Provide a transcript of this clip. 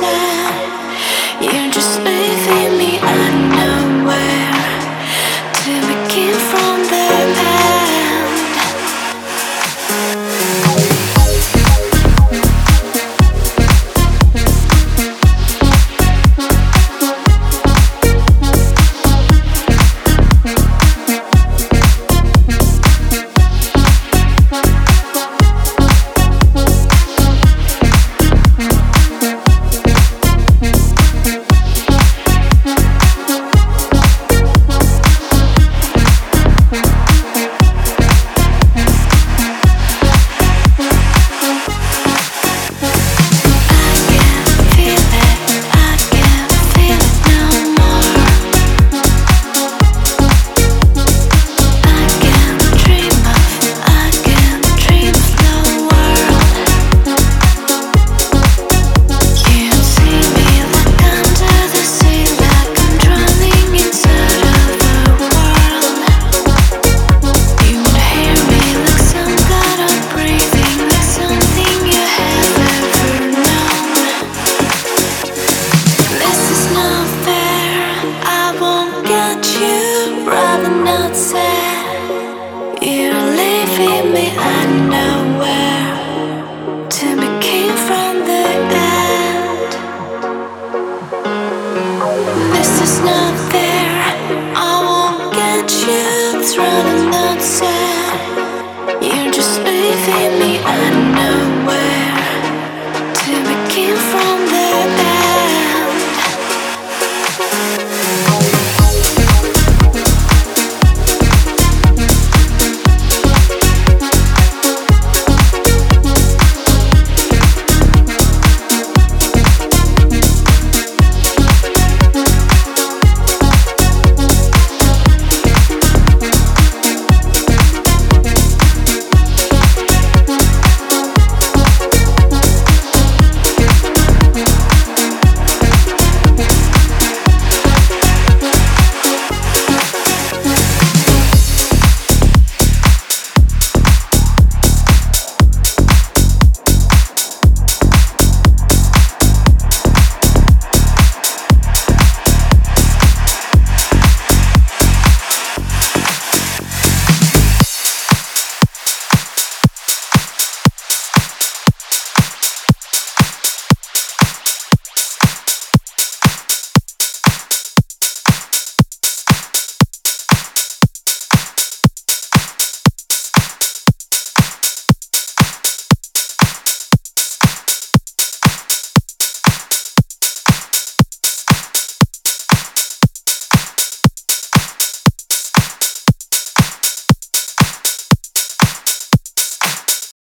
is me, I know where.